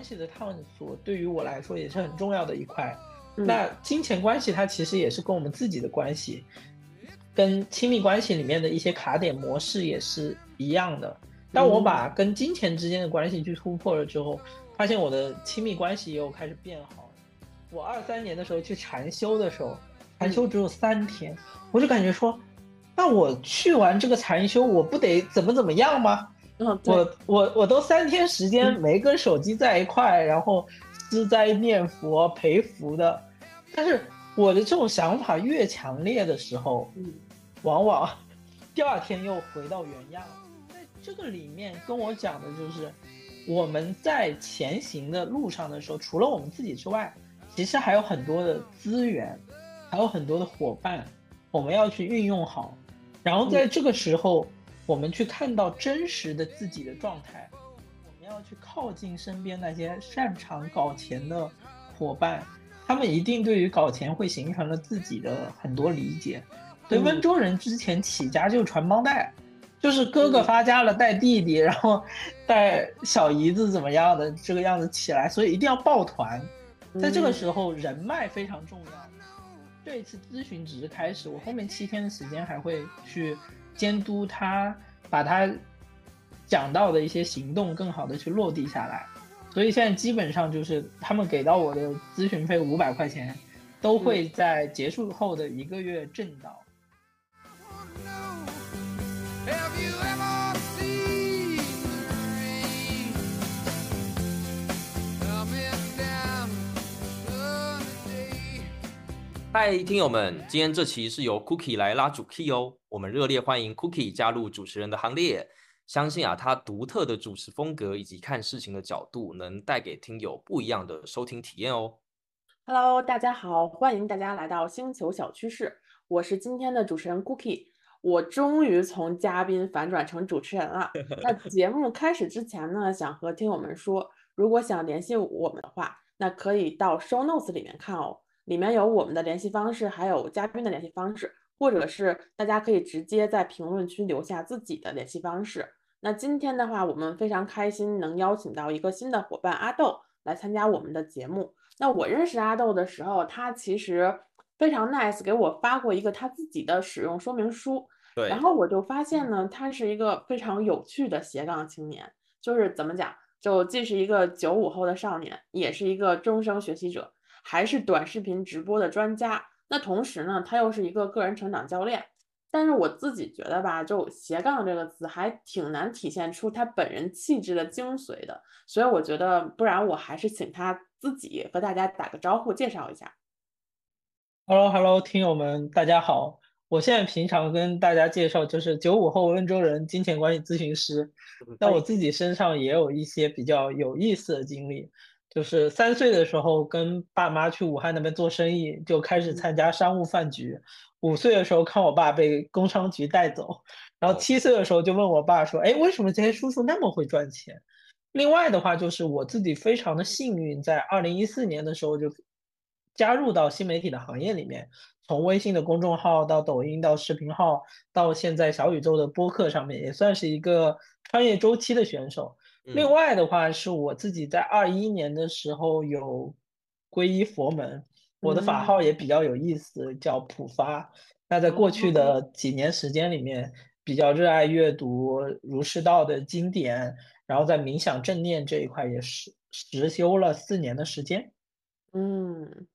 关系的探索对于我来说也是很重要的一块。那金钱关系它其实也是跟我们自己的关系，跟亲密关系里面的一些卡点模式也是一样的。当我把跟金钱之间的关系去突破了之后，发现我的亲密关系又开始变好。我二三年的时候去禅修的时候，禅修只有三天，我就感觉说，那我去完这个禅修，我不得怎么怎么样吗？我我我都三天时间没跟手机在一块，然后吃斋念佛陪福的，但是我的这种想法越强烈的时候，嗯，往往第二天又回到原样。在这个里面跟我讲的就是，我们在前行的路上的时候，除了我们自己之外，其实还有很多的资源，还有很多的伙伴，我们要去运用好。然后在这个时候。我们去看到真实的自己的状态，我们要去靠近身边那些擅长搞钱的伙伴，他们一定对于搞钱会形成了自己的很多理解。对温州人之前起家就传帮带，就是哥哥发家了带弟弟，然后带小姨子怎么样的这个样子起来，所以一定要抱团。在这个时候，人脉非常重要。这一次咨询只是开始，我后面七天的时间还会去。监督他，把他讲到的一些行动更好的去落地下来，所以现在基本上就是他们给到我的咨询费五百块钱，都会在结束后的一个月挣到。嗨，听友们，今天这期是由 Cookie 来拉主 key 哦，我们热烈欢迎 Cookie 加入主持人的行列。相信啊，他独特的主持风格以及看事情的角度，能带给听友不一样的收听体验哦。Hello，大家好，欢迎大家来到星球小趋势，我是今天的主持人 Cookie。我终于从嘉宾反转成主持人了。那节目开始之前呢，想和听友们说，如果想联系我们的话，那可以到 Show Notes 里面看哦。里面有我们的联系方式，还有嘉宾的联系方式，或者是大家可以直接在评论区留下自己的联系方式。那今天的话，我们非常开心能邀请到一个新的伙伴阿豆来参加我们的节目。那我认识阿豆的时候，他其实非常 nice，给我发过一个他自己的使用说明书。对。然后我就发现呢，他是一个非常有趣的斜杠青年，就是怎么讲，就既是一个九五后的少年，也是一个终生学习者。还是短视频直播的专家，那同时呢，他又是一个个人成长教练。但是我自己觉得吧，就斜杠这个词还挺难体现出他本人气质的精髓的。所以我觉得，不然我还是请他自己和大家打个招呼，介绍一下。Hello，Hello，听友们，大家好。我现在平常跟大家介绍就是九五后温州人金钱管理咨询师。那我自己身上也有一些比较有意思的经历。就是三岁的时候跟爸妈去武汉那边做生意，就开始参加商务饭局。五岁的时候看我爸被工商局带走，然后七岁的时候就问我爸说：“哎，为什么这些叔叔那么会赚钱？”另外的话就是我自己非常的幸运，在二零一四年的时候就加入到新媒体的行业里面，从微信的公众号到抖音到视频号，到现在小宇宙的播客上面，也算是一个穿越周期的选手。另外的话，是我自己在二一年的时候有皈依佛门，我的法号也比较有意思，叫普发。那在过去的几年时间里面，比较热爱阅读儒释道的经典，然后在冥想正念这一块也实实修了四年的时间。嗯，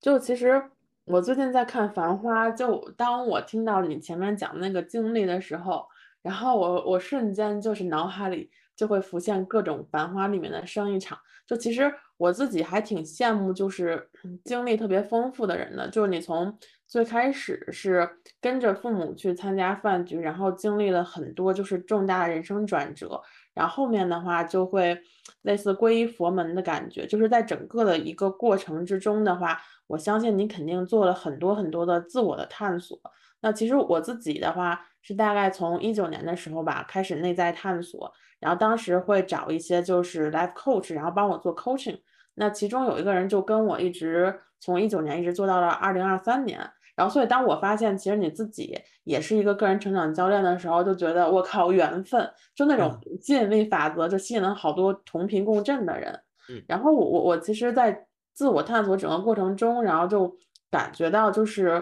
就其实我最近在看《繁花》，就当我听到你前面讲那个经历的时候，然后我我瞬间就是脑海里。就会浮现各种繁花里面的生意场，就其实我自己还挺羡慕，就是经历特别丰富的人的。就是你从最开始是跟着父母去参加饭局，然后经历了很多就是重大人生转折，然后后面的话就会类似皈依佛门的感觉。就是在整个的一个过程之中的话，我相信你肯定做了很多很多的自我的探索。那其实我自己的话是大概从一九年的时候吧开始内在探索。然后当时会找一些就是 life coach，然后帮我做 coaching。那其中有一个人就跟我一直从一九年一直做到了二零二三年。然后所以当我发现其实你自己也是一个个人成长教练的时候，就觉得我靠缘分，就那种吸引力法则就吸引了好多同频共振的人。嗯，然后我我我其实，在自我探索整个过程中，然后就感觉到，就是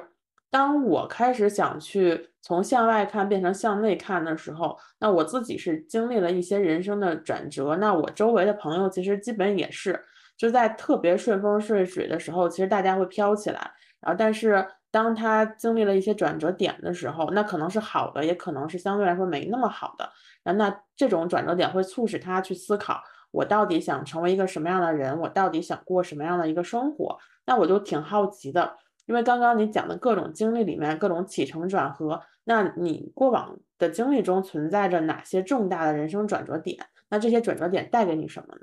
当我开始想去从向外看变成向内看的时候，那我自己是经历了一些人生的转折，那我周围的朋友其实基本也是，就在特别顺风顺水的时候，其实大家会飘起来，然后但是当他经历了一些转折点的时候，那可能是好的，也可能是相对来说没那么好的，那那这种转折点会促使他去思考。我到底想成为一个什么样的人？我到底想过什么样的一个生活？那我就挺好奇的，因为刚刚你讲的各种经历里面，各种起承转合，那你过往的经历中存在着哪些重大的人生转折点？那这些转折点带给你什么呢？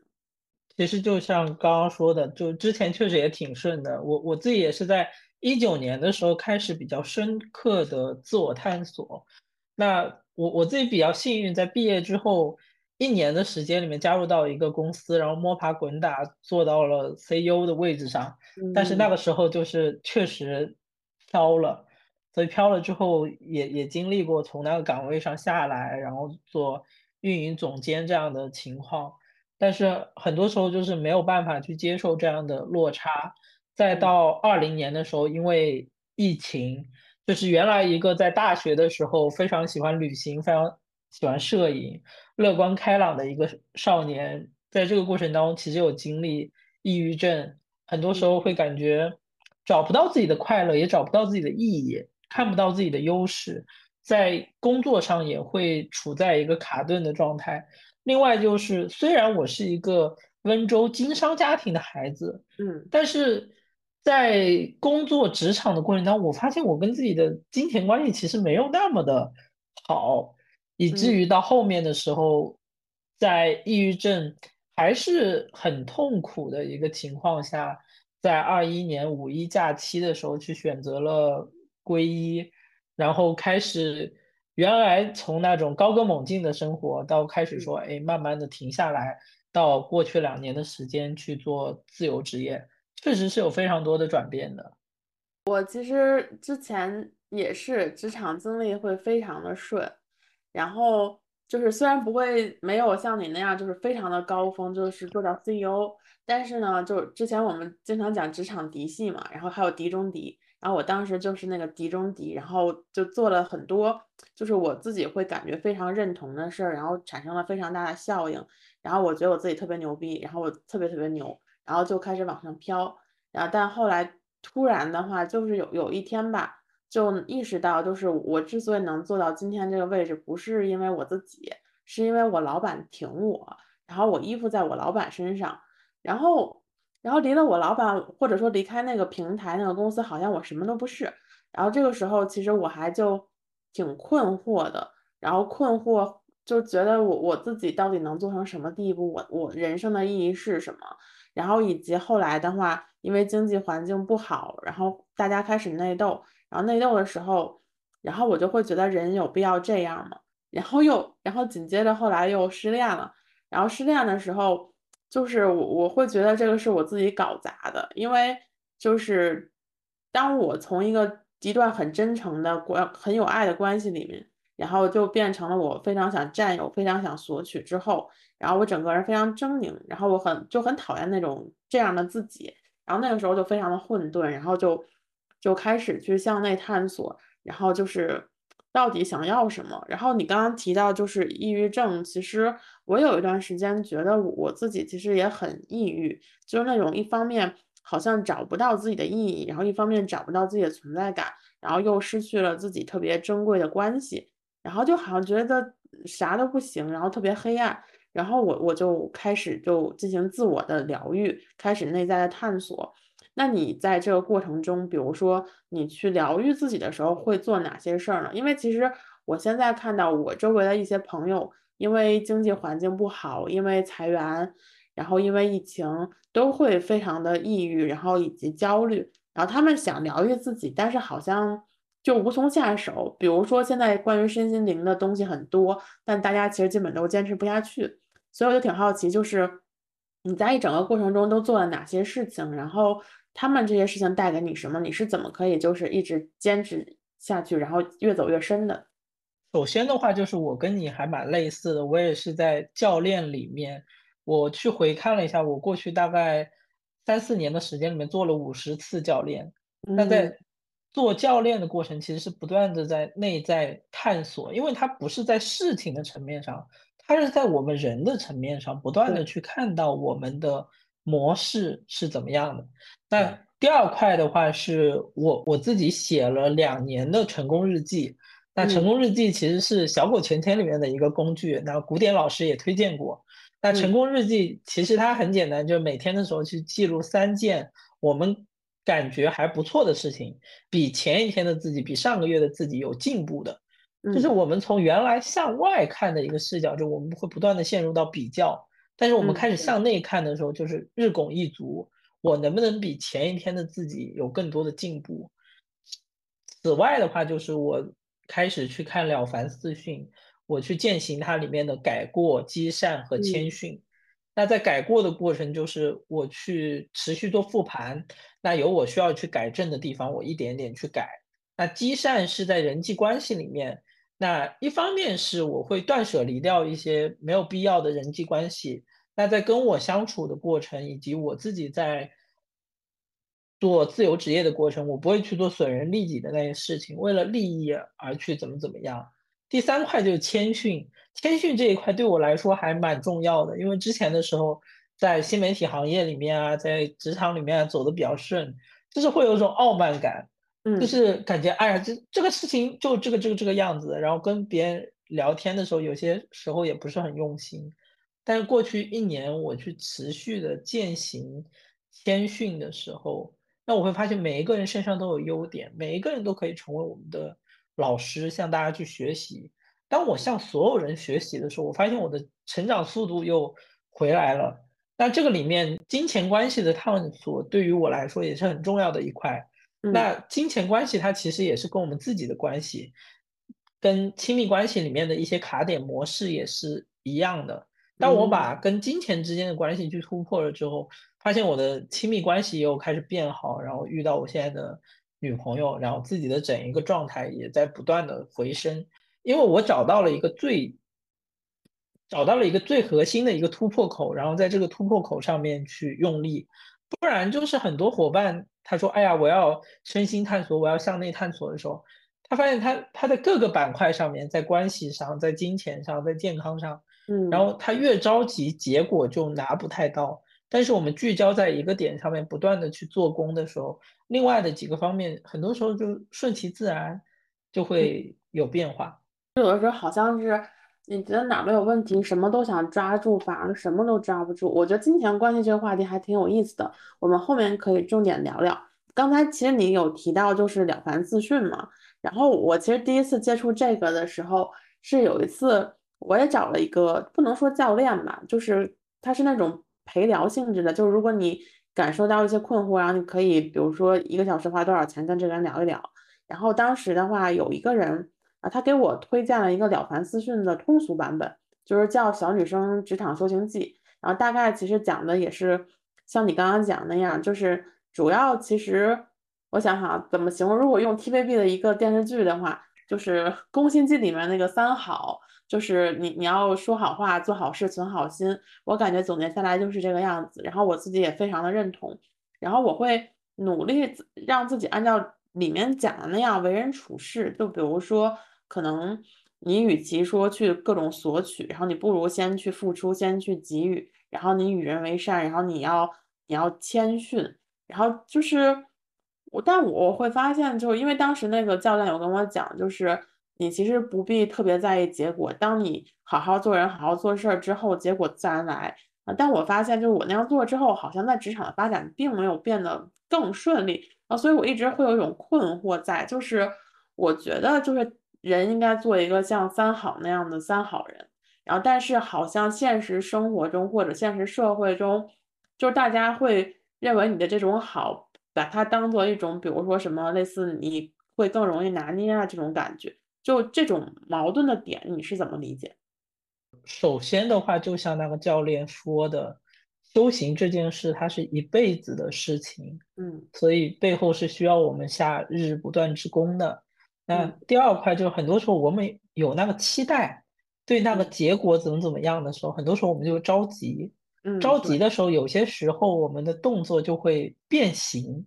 其实就像刚刚说的，就之前确实也挺顺的。我我自己也是在一九年的时候开始比较深刻的自我探索。那我我自己比较幸运，在毕业之后。一年的时间里面加入到一个公司，然后摸爬滚打做到了 CEO 的位置上，但是那个时候就是确实飘了，所以飘了之后也也经历过从那个岗位上下来，然后做运营总监这样的情况，但是很多时候就是没有办法去接受这样的落差。再到二零年的时候，因为疫情，就是原来一个在大学的时候非常喜欢旅行，非常。喜欢摄影、乐观开朗的一个少年，在这个过程当中，其实有经历抑郁症，很多时候会感觉找不到自己的快乐，也找不到自己的意义，看不到自己的优势，在工作上也会处在一个卡顿的状态。另外就是，虽然我是一个温州经商家庭的孩子，嗯，但是在工作职场的过程当中，我发现我跟自己的金钱关系其实没有那么的好。以至于到后面的时候，在抑郁症还是很痛苦的一个情况下，在二一年五一假期的时候去选择了皈依，然后开始原来从那种高歌猛进的生活，到开始说哎，慢慢的停下来，到过去两年的时间去做自由职业，确实是有非常多的转变的。我其实之前也是职场经历会非常的顺。然后就是虽然不会没有像你那样就是非常的高峰，就是做到 CEO，但是呢，就之前我们经常讲职场嫡系嘛，然后还有嫡中嫡，然后我当时就是那个嫡中嫡，然后就做了很多就是我自己会感觉非常认同的事儿，然后产生了非常大的效应，然后我觉得我自己特别牛逼，然后我特别特别牛，然后就开始往上飘，然后但后来突然的话就是有有一天吧。就意识到，就是我之所以能做到今天这个位置，不是因为我自己，是因为我老板挺我，然后我依附在我老板身上，然后，然后离了我老板，或者说离开那个平台那个公司，好像我什么都不是。然后这个时候，其实我还就挺困惑的，然后困惑就觉得我我自己到底能做成什么地步，我我人生的意义是什么？然后以及后来的话，因为经济环境不好，然后大家开始内斗。然后内斗的时候，然后我就会觉得人有必要这样吗？然后又，然后紧接着后来又失恋了。然后失恋的时候，就是我我会觉得这个是我自己搞砸的，因为就是当我从一个一段很真诚的关很有爱的关系里面，然后就变成了我非常想占有、非常想索取之后，然后我整个人非常狰狞，然后我很就很讨厌那种这样的自己，然后那个时候就非常的混沌，然后就。就开始去向内探索，然后就是到底想要什么。然后你刚刚提到就是抑郁症，其实我有一段时间觉得我自己其实也很抑郁，就是那种一方面好像找不到自己的意义，然后一方面找不到自己的存在感，然后又失去了自己特别珍贵的关系，然后就好像觉得啥都不行，然后特别黑暗。然后我我就开始就进行自我的疗愈，开始内在的探索。那你在这个过程中，比如说你去疗愈自己的时候，会做哪些事儿呢？因为其实我现在看到我周围的一些朋友，因为经济环境不好，因为裁员，然后因为疫情，都会非常的抑郁，然后以及焦虑，然后他们想疗愈自己，但是好像就无从下手。比如说现在关于身心灵的东西很多，但大家其实基本都坚持不下去，所以我就挺好奇，就是你在一整个过程中都做了哪些事情，然后。他们这些事情带给你什么？你是怎么可以就是一直坚持下去，然后越走越深的？首先的话，就是我跟你还蛮类似的，我也是在教练里面我去回看了一下，我过去大概三四年的时间里面做了五十次教练。那在做教练的过程，其实是不断的在内在探索，因为它不是在事情的层面上，它是在我们人的层面上，不断的去看到我们的模式是怎么样的。那第二块的话，是我我自己写了两年的成功日记。那成功日记其实是小狗钱钱里面的一个工具，那古典老师也推荐过。那成功日记其实它很简单，就是每天的时候去记录三件我们感觉还不错的事情，比前一天的自己，比上个月的自己有进步的。就是我们从原来向外看的一个视角，就我们会不断的陷入到比较，但是我们开始向内看的时候，就是日拱一卒，我能不能比前一天的自己有更多的进步？此外的话，就是我。开始去看《了凡四训》，我去践行它里面的改过、积善和谦逊。那在改过的过程，就是我去持续做复盘，那有我需要去改正的地方，我一点点去改。那积善是在人际关系里面，那一方面是我会断舍离掉一些没有必要的人际关系。那在跟我相处的过程，以及我自己在。做自由职业的过程，我不会去做损人利己的那些事情，为了利益而去怎么怎么样。第三块就是谦逊，谦逊这一块对我来说还蛮重要的，因为之前的时候在新媒体行业里面啊，在职场里面走的比较顺，就是会有一种傲慢感，嗯，就是感觉哎呀，这这个事情就这个这个这个样子，然后跟别人聊天的时候，有些时候也不是很用心。但是过去一年我去持续的践行谦逊的时候。那我会发现每一个人身上都有优点，每一个人都可以成为我们的老师，向大家去学习。当我向所有人学习的时候，我发现我的成长速度又回来了。那这个里面金钱关系的探索对于我来说也是很重要的一块。那金钱关系它其实也是跟我们自己的关系，跟亲密关系里面的一些卡点模式也是一样的。当我把跟金钱之间的关系去突破了之后。发现我的亲密关系又开始变好，然后遇到我现在的女朋友，然后自己的整一个状态也在不断的回升，因为我找到了一个最，找到了一个最核心的一个突破口，然后在这个突破口上面去用力，不然就是很多伙伴他说，哎呀，我要身心探索，我要向内探索的时候，他发现他他在各个板块上面，在关系上，在金钱上，在健康上，嗯，然后他越着急，结果就拿不太到。但是我们聚焦在一个点上面，不断的去做功的时候，另外的几个方面，很多时候就顺其自然，就会有变化。有的时候好像是你觉得哪都有问题，什么都想抓住，反而什么都抓不住。我觉得金钱关系这个话题还挺有意思的，我们后面可以重点聊聊。刚才其实你有提到就是了凡四训嘛，然后我其实第一次接触这个的时候，是有一次我也找了一个不能说教练吧，就是他是那种。陪聊性质的，就是如果你感受到一些困惑，然后你可以，比如说一个小时花多少钱跟这个人聊一聊。然后当时的话，有一个人啊，他给我推荐了一个《了凡四训》的通俗版本，就是叫《小女生职场修行记》。然后大概其实讲的也是像你刚刚讲那样，就是主要其实我想想怎么形容，如果用 TVB 的一个电视剧的话，就是《宫心计》里面那个三好。就是你，你要说好话，做好事，存好心。我感觉总结下来就是这个样子。然后我自己也非常的认同。然后我会努力让自己按照里面讲的那样为人处事。就比如说，可能你与其说去各种索取，然后你不如先去付出，先去给予。然后你与人为善，然后你要你要谦逊。然后就是我，但我会发现，就是因为当时那个教练有跟我讲，就是。你其实不必特别在意结果，当你好好做人、好好做事儿之后，结果自然来啊。但我发现，就是我那样做之后，好像在职场的发展并没有变得更顺利啊，所以我一直会有一种困惑在，就是我觉得就是人应该做一个像三好那样的三好人，然后但是好像现实生活中或者现实社会中，就是大家会认为你的这种好，把它当做一种，比如说什么类似你会更容易拿捏啊这种感觉。就这种矛盾的点，你是怎么理解？首先的话，就像那个教练说的，修行这件事，它是一辈子的事情，嗯，所以背后是需要我们下日不断之功的。那第二块就是很多时候我们有那个期待，对那个结果怎么怎么样的时候，很多时候我们就着急。着急的时候，有些时候我们的动作就会变形，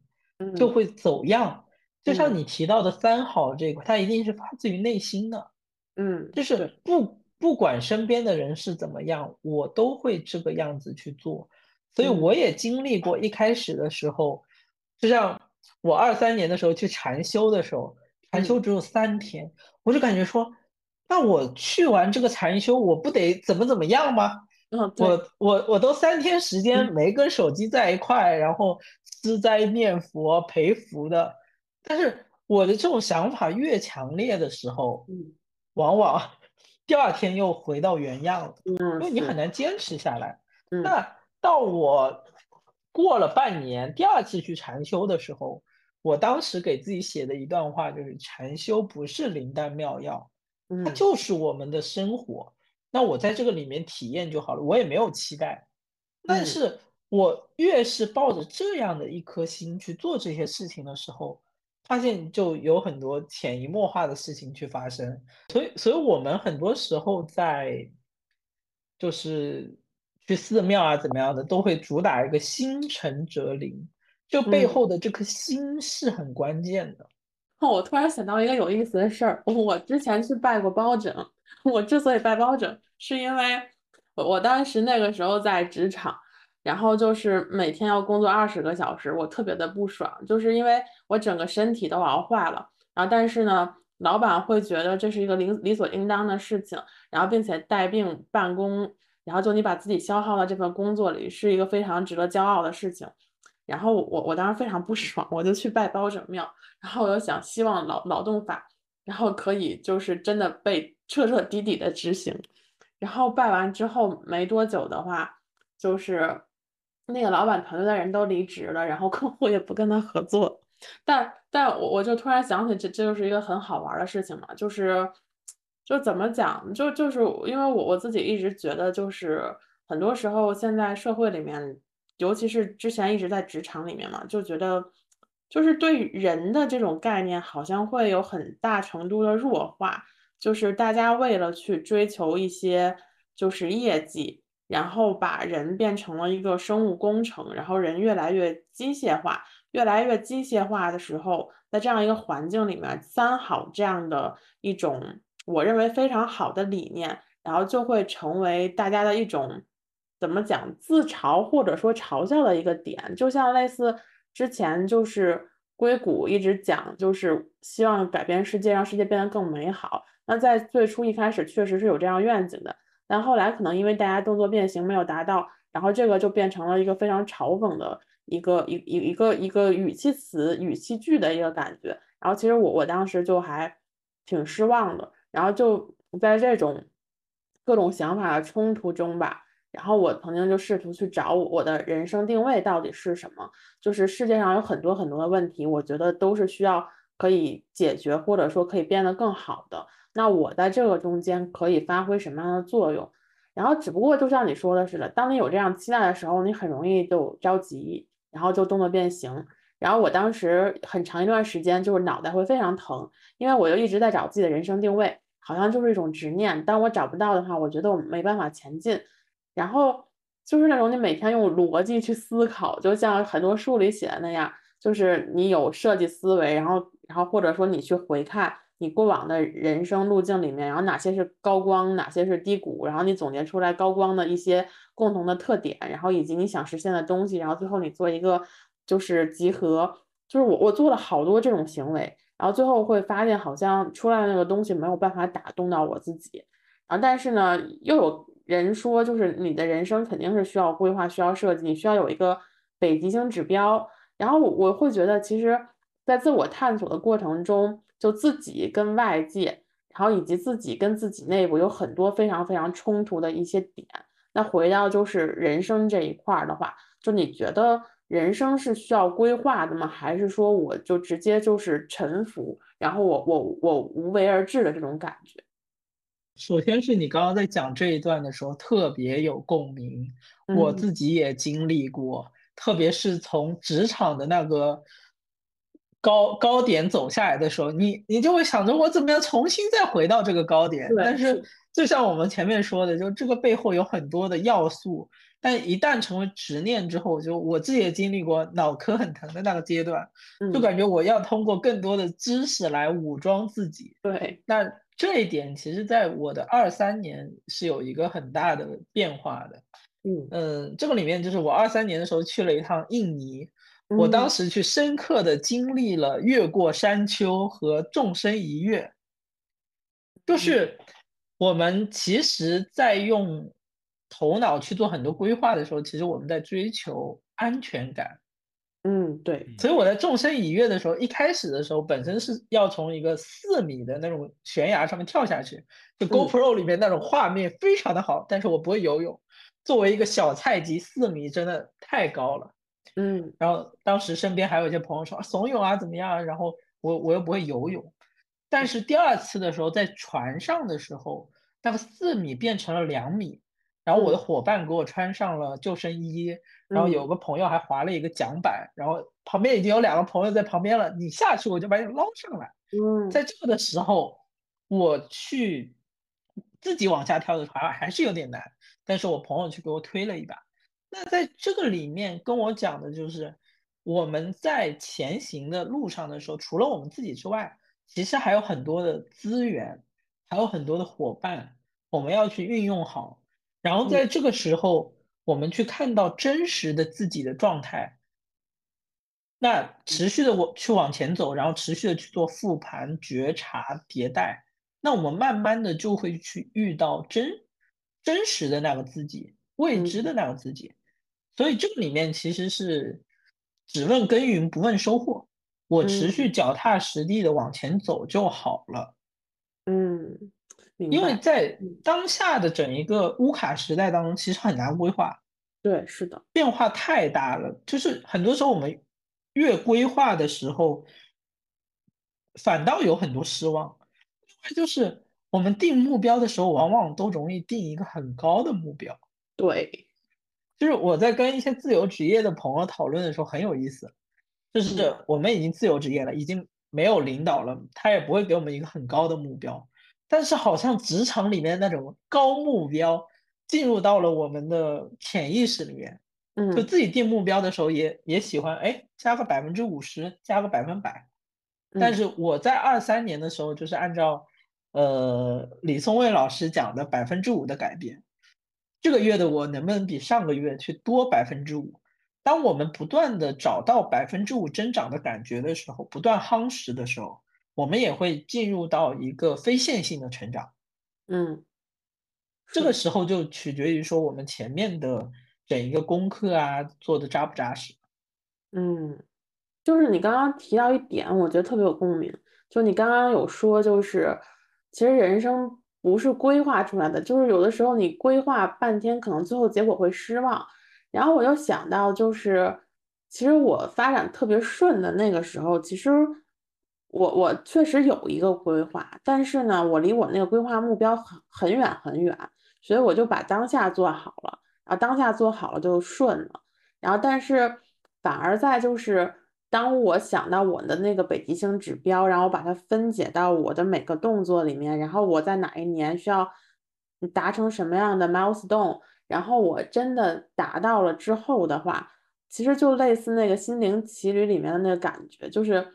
就会走样。就像你提到的三好这个，它一定是发自于内心的。嗯，就是不不管身边的人是怎么样，我都会这个样子去做。所以我也经历过一开始的时候，就像我二三年的时候去禅修的时候，禅修只有三天，我就感觉说，那我去完这个禅修，我不得怎么怎么样吗？我我我都三天时间没跟手机在一块，然后吃斋念佛陪福的，但是我的这种想法越强烈的时候，往往第二天又回到原样了，因为你很难坚持下来。那到我过了半年，第二次去禅修的时候，我当时给自己写的一段话就是：禅修不是灵丹妙药，它就是我们的生活。那我在这个里面体验就好了，我也没有期待。但是我越是抱着这样的一颗心去做这些事情的时候，发现就有很多潜移默化的事情去发生。所以，所以我们很多时候在就是去寺庙啊怎么样的，都会主打一个心诚则灵，就背后的这颗心是很关键的。哦，我突然想到一个有意思的事儿，我之前去拜过包拯。我之所以拜包拯。是因为我我当时那个时候在职场，然后就是每天要工作二十个小时，我特别的不爽，就是因为我整个身体都熬坏了。然后但是呢，老板会觉得这是一个理理所应当的事情，然后并且带病办公，然后就你把自己消耗到这份工作里，是一个非常值得骄傲的事情。然后我我当时非常不爽，我就去拜包拯庙，然后我就想希望劳劳动法，然后可以就是真的被彻彻底底的执行。然后拜完之后没多久的话，就是那个老板团队的人都离职了，然后客户也不跟他合作。但但我我就突然想起，这这就是一个很好玩的事情嘛，就是就怎么讲，就就是因为我我自己一直觉得，就是很多时候现在社会里面，尤其是之前一直在职场里面嘛，就觉得就是对人的这种概念好像会有很大程度的弱化。就是大家为了去追求一些就是业绩，然后把人变成了一个生物工程，然后人越来越机械化，越来越机械化的时候，在这样一个环境里面，三好这样的一种我认为非常好的理念，然后就会成为大家的一种怎么讲自嘲或者说嘲笑的一个点，就像类似之前就是硅谷一直讲，就是希望改变世界，让世界变得更美好。那在最初一开始确实是有这样愿景的，但后来可能因为大家动作变形没有达到，然后这个就变成了一个非常嘲讽的一个一一一个一个语气词语气句的一个感觉。然后其实我我当时就还挺失望的。然后就在这种各种想法的冲突中吧，然后我曾经就试图去找我的人生定位到底是什么。就是世界上有很多很多的问题，我觉得都是需要可以解决或者说可以变得更好的。那我在这个中间可以发挥什么样的作用？然后只不过就像你说的似的，当你有这样期待的时候，你很容易就着急，然后就动作变形。然后我当时很长一段时间就是脑袋会非常疼，因为我就一直在找自己的人生定位，好像就是一种执念。当我找不到的话，我觉得我没办法前进。然后就是那种你每天用逻辑去思考，就像很多书里写的那样，就是你有设计思维，然后然后或者说你去回看。你过往的人生路径里面，然后哪些是高光，哪些是低谷，然后你总结出来高光的一些共同的特点，然后以及你想实现的东西，然后最后你做一个就是集合，就是我我做了好多这种行为，然后最后会发现好像出来的那个东西没有办法打动到我自己，然后但是呢，又有人说就是你的人生肯定是需要规划，需要设计，你需要有一个北极星指标，然后我会觉得其实，在自我探索的过程中。就自己跟外界，然后以及自己跟自己内部有很多非常非常冲突的一些点。那回到就是人生这一块儿的话，就你觉得人生是需要规划的吗？还是说我就直接就是臣服，然后我我我无为而治的这种感觉？首先是你刚刚在讲这一段的时候特别有共鸣，我自己也经历过，特别是从职场的那个。高高点走下来的时候，你你就会想着我怎么样重新再回到这个高点。但是就像我们前面说的，就这个背后有很多的要素，但一旦成为执念之后，就我自己也经历过脑壳很疼的那个阶段，就感觉我要通过更多的知识来武装自己。对，那这一点其实在我的二三年是有一个很大的变化的。嗯嗯，这个里面就是我二三年的时候去了一趟印尼，我当时去深刻的经历了越过山丘和纵身一跃，就是我们其实在用。头脑去做很多规划的时候，其实我们在追求安全感。嗯，对。所以我在纵身一跃的时候，一开始的时候本身是要从一个四米的那种悬崖上面跳下去，就 GoPro 里面那种画面非常的好，但是我不会游泳。作为一个小菜鸡，四米真的太高了。嗯。然后当时身边还有一些朋友说怂恿啊怎么样？然后我我又不会游泳。但是第二次的时候，在船上的时候，那个四米变成了两米。然后我的伙伴给我穿上了救生衣，然后有个朋友还划了一个桨板，然后旁边已经有两个朋友在旁边了，你下去我就把你捞上来。嗯，在这个的时候，我去自己往下跳的话还是有点难，但是我朋友去给我推了一把。那在这个里面跟我讲的就是，我们在前行的路上的时候，除了我们自己之外，其实还有很多的资源，还有很多的伙伴，我们要去运用好。然后在这个时候，我们去看到真实的自己的状态，那持续的我去往前走，然后持续的去做复盘、觉察、迭代，那我们慢慢的就会去遇到真真实的那个自己，未知的那个自己。所以这个里面其实是只问耕耘不问收获，我持续脚踏实地的往前走就好了。嗯。因为在当下的整一个乌卡时代当中，其实很难规划。对，是的，变化太大了。就是很多时候我们越规划的时候，反倒有很多失望。另外就是我们定目标的时候，往往都容易定一个很高的目标。对，就是我在跟一些自由职业的朋友讨论的时候很有意思，就是我们已经自由职业了，已经没有领导了，他也不会给我们一个很高的目标。但是好像职场里面那种高目标进入到了我们的潜意识里面，嗯，就自己定目标的时候也也喜欢，哎，加个百分之五十，加个百分百。但是我在二三年的时候，就是按照呃李松蔚老师讲的百分之五的改变，这个月的我能不能比上个月去多百分之五？当我们不断的找到百分之五增长的感觉的时候，不断夯实的时候。我们也会进入到一个非线性的成长，嗯，这个时候就取决于说我们前面的整一个功课啊做的扎不扎实，嗯，就是你刚刚提到一点，我觉得特别有共鸣，就你刚刚有说，就是其实人生不是规划出来的，就是有的时候你规划半天，可能最后结果会失望。然后我就想到，就是其实我发展特别顺的那个时候，其实。我我确实有一个规划，但是呢，我离我那个规划目标很很远很远，所以我就把当下做好了，然后当下做好了就顺了。然后，但是反而在就是当我想到我的那个北极星指标，然后把它分解到我的每个动作里面，然后我在哪一年需要达成什么样的 milestone，然后我真的达到了之后的话，其实就类似那个心灵奇旅里面的那个感觉，就是。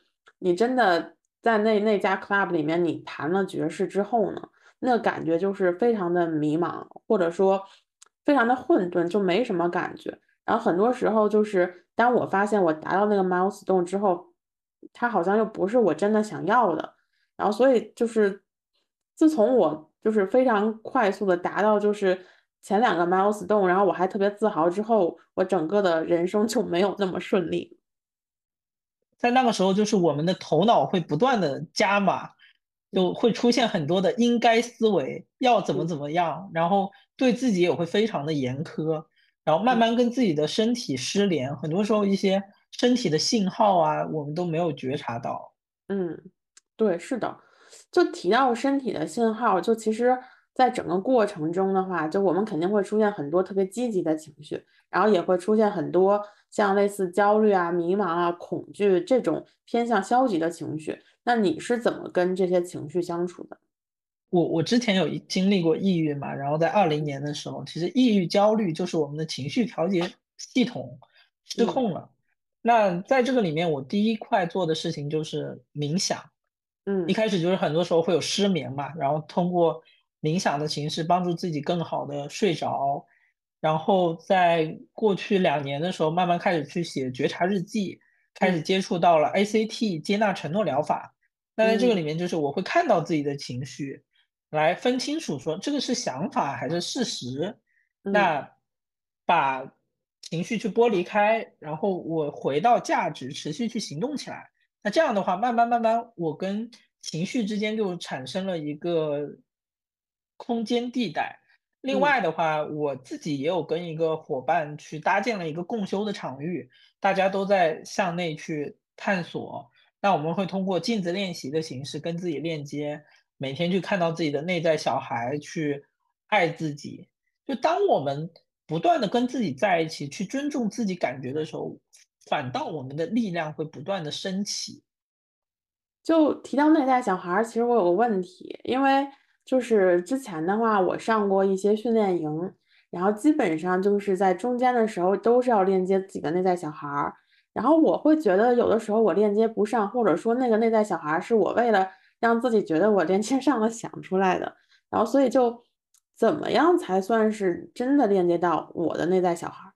你真的在那那家 club 里面，你弹了爵士之后呢，那感觉就是非常的迷茫，或者说非常的混沌，就没什么感觉。然后很多时候就是当我发现我达到那个 milestone 之后，它好像又不是我真的想要的。然后所以就是自从我就是非常快速的达到就是前两个 milestone，然后我还特别自豪之后，我整个的人生就没有那么顺利。在那个时候，就是我们的头脑会不断的加码，就会出现很多的应该思维，要怎么怎么样，然后对自己也会非常的严苛，然后慢慢跟自己的身体失联。很多时候，一些身体的信号啊，我们都没有觉察到。嗯，对，是的，就提到身体的信号，就其实在整个过程中的话，就我们肯定会出现很多特别积极的情绪，然后也会出现很多。像类似焦虑啊、迷茫啊、恐惧这种偏向消极的情绪，那你是怎么跟这些情绪相处的？我我之前有经历过抑郁嘛，然后在二零年的时候，其实抑郁焦虑就是我们的情绪调节系统失控了。那在这个里面，我第一块做的事情就是冥想。嗯，一开始就是很多时候会有失眠嘛，然后通过冥想的形式帮助自己更好的睡着。然后在过去两年的时候，慢慢开始去写觉察日记，开始接触到了 ACT 接纳承诺疗法。那在这个里面，就是我会看到自己的情绪，来分清楚说这个是想法还是事实。那把情绪去剥离开，然后我回到价值，持续去行动起来。那这样的话，慢慢慢慢，我跟情绪之间就产生了一个空间地带。另外的话，我自己也有跟一个伙伴去搭建了一个共修的场域，大家都在向内去探索。那我们会通过镜子练习的形式跟自己链接，每天去看到自己的内在小孩，去爱自己。就当我们不断的跟自己在一起，去尊重自己感觉的时候。反倒我们的力量会不断的升起。就提到内在小孩，其实我有个问题，因为就是之前的话，我上过一些训练营，然后基本上就是在中间的时候都是要链接自己的内在小孩，然后我会觉得有的时候我链接不上，或者说那个内在小孩是我为了让自己觉得我链接上了想出来的，然后所以就怎么样才算是真的链接到我的内在小孩？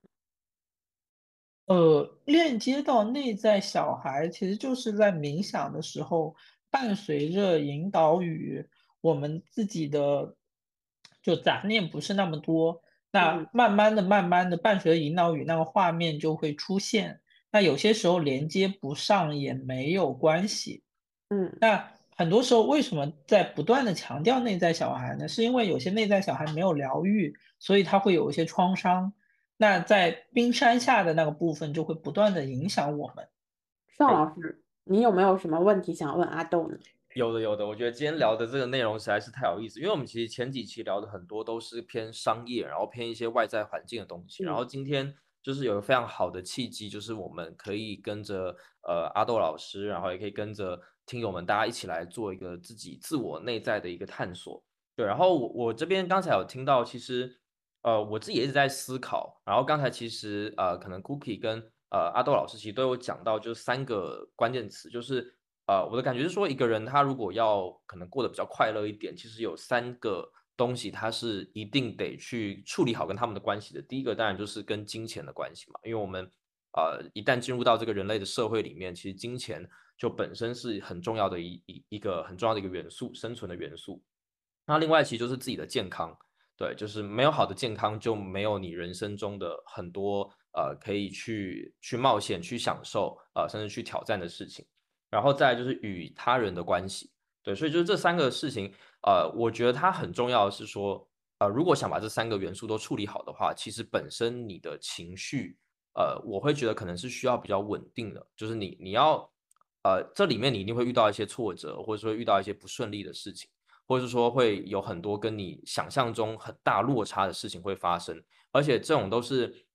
呃，链接到内在小孩，其实就是在冥想的时候，伴随着引导语，我们自己的就杂念不是那么多，那慢慢的、慢慢的，伴随着引导语，那个画面就会出现。那有些时候连接不上也没有关系，嗯，那很多时候为什么在不断的强调内在小孩呢？是因为有些内在小孩没有疗愈，所以他会有一些创伤。那在冰山下的那个部分就会不断的影响我们。邵老师，你有没有什么问题想问阿豆呢？有的，有的。我觉得今天聊的这个内容实在是太有意思，因为我们其实前几期聊的很多都是偏商业，然后偏一些外在环境的东西。然后今天就是有个非常好的契机，就是我们可以跟着呃阿豆老师，然后也可以跟着听友们大家一起来做一个自己自我内在的一个探索。对，然后我我这边刚才有听到，其实。呃，我自己一直在思考，然后刚才其实呃，可能 Cookie 跟呃阿豆老师其实都有讲到，就是三个关键词，就是呃，我的感觉是说，一个人他如果要可能过得比较快乐一点，其实有三个东西他是一定得去处理好跟他们的关系的。第一个当然就是跟金钱的关系嘛，因为我们呃一旦进入到这个人类的社会里面，其实金钱就本身是很重要的一一一个很重要的一个元素，生存的元素。那另外其实就是自己的健康。对，就是没有好的健康，就没有你人生中的很多呃可以去去冒险、去享受呃甚至去挑战的事情。然后再就是与他人的关系，对，所以就是这三个事情，呃，我觉得它很重要的是说，呃，如果想把这三个元素都处理好的话，其实本身你的情绪，呃，我会觉得可能是需要比较稳定的，就是你你要呃这里面你一定会遇到一些挫折，或者说遇到一些不顺利的事情。或者是说会有很多跟你想象中很大落差的事情会发生，而且这种都是，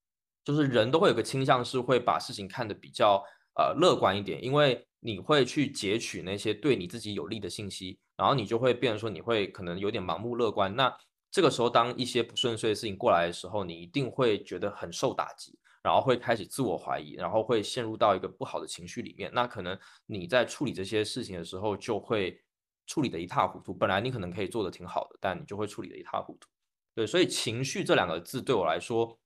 就是人都会有个倾向是会把事情看得比较呃乐观一点，因为你会去截取那些对你自己有利的信息，然后你就会变成说你会可能有点盲目乐观。那这个时候当一些不顺遂的事情过来的时候，你一定会觉得很受打击，然后会开始自我怀疑，然后会陷入到一个不好的情绪里面。那可能你在处理这些事情的时候就会。处理的一塌糊涂，本来你可能可以做的挺好的，但你就会处理的一塌糊涂。对，所以情绪这两个字对我来说，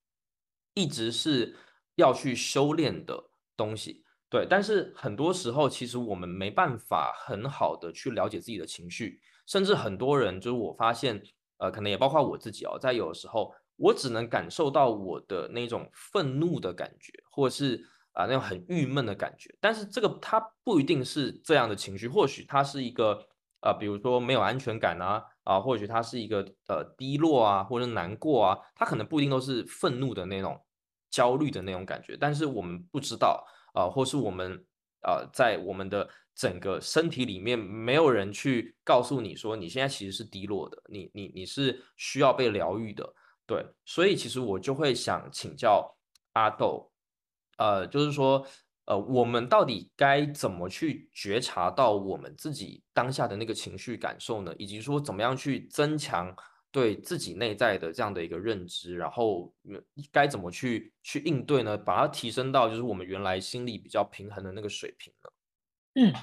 一直是要去修炼的东西。对，但是很多时候其实我们没办法很好的去了解自己的情绪，甚至很多人就是我发现，呃，可能也包括我自己哦，在有的时候我只能感受到我的那种愤怒的感觉，或者是啊那种很郁闷的感觉，但是这个它不一定是这样的情绪，或许它是一个。啊，比如说没有安全感啊，啊，或许他是一个呃低落啊，或者难过啊，他可能不一定都是愤怒的那种焦虑的那种感觉，但是我们不知道啊，或是我们呃在我们的整个身体里面没有人去告诉你说你现在其实是低落的，你你你是需要被疗愈的，对，所以其实我就会想请教阿豆，呃，就是说呃，我们到底该怎么去觉察到我们自己当下的那个情绪感受呢？以及说怎么样去增强对自己内在的这样的一个认知，然后该怎么去去应对呢？把它提升到就是我们原来心理比较平衡的那个水平呢？嗯，